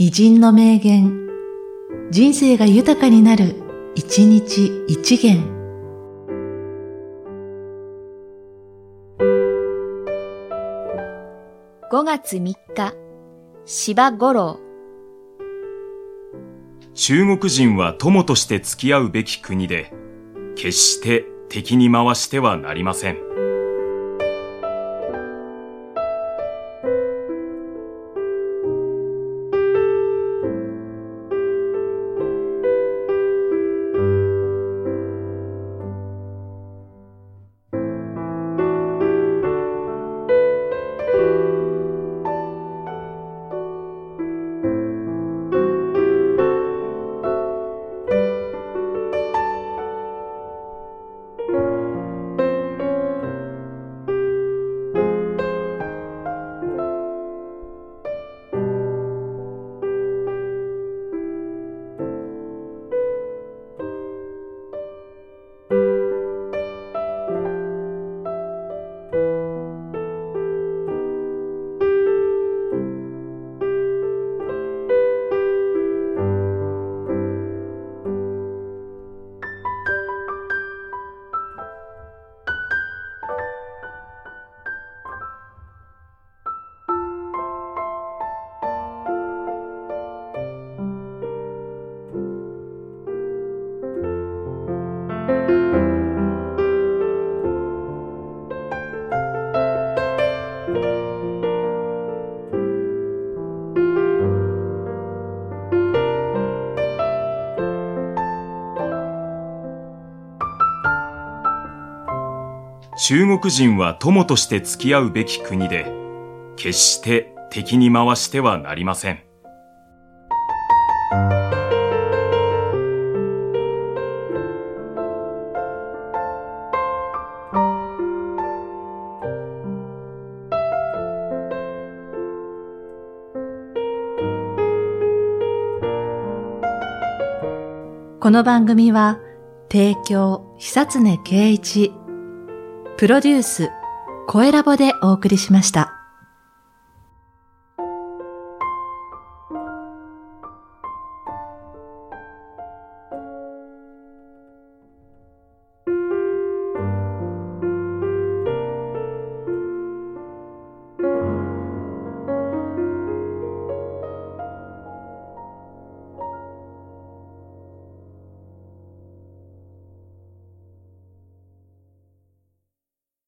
偉人の名言、人生が豊かになる、一日一元。5月3日、芝五郎。中国人は友として付き合うべき国で、決して敵に回してはなりません。中国人は友として付き合うべき国で、決して敵に回してはなりません。この番組は、提供、久常圭一、プロデュース、声ラボでお送りしました。